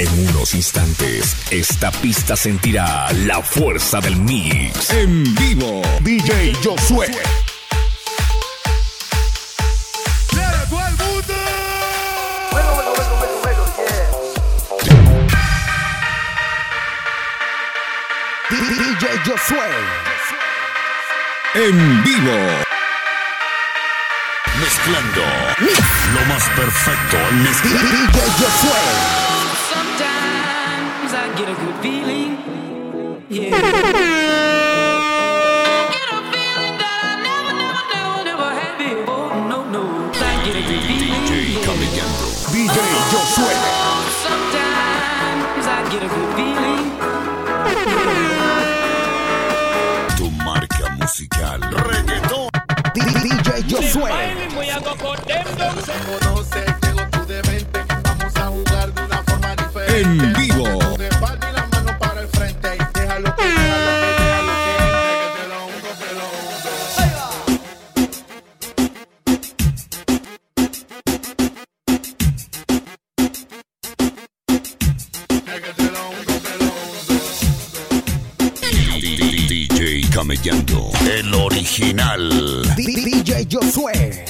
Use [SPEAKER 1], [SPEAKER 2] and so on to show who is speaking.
[SPEAKER 1] En unos instantes, esta pista sentirá la fuerza del mix. En vivo, DJ Josué.
[SPEAKER 2] DJ Josué.
[SPEAKER 1] En vivo. Mezclando lo más perfecto en
[SPEAKER 2] DJ Josué.
[SPEAKER 1] DJ
[SPEAKER 2] Josué.
[SPEAKER 3] Sometimes I get a good feeling.
[SPEAKER 1] Tu marca musical. Reggaetón.
[SPEAKER 2] DJ Josué.
[SPEAKER 4] conoce,
[SPEAKER 1] DJ Camellando. El original.
[SPEAKER 2] DJ Josué.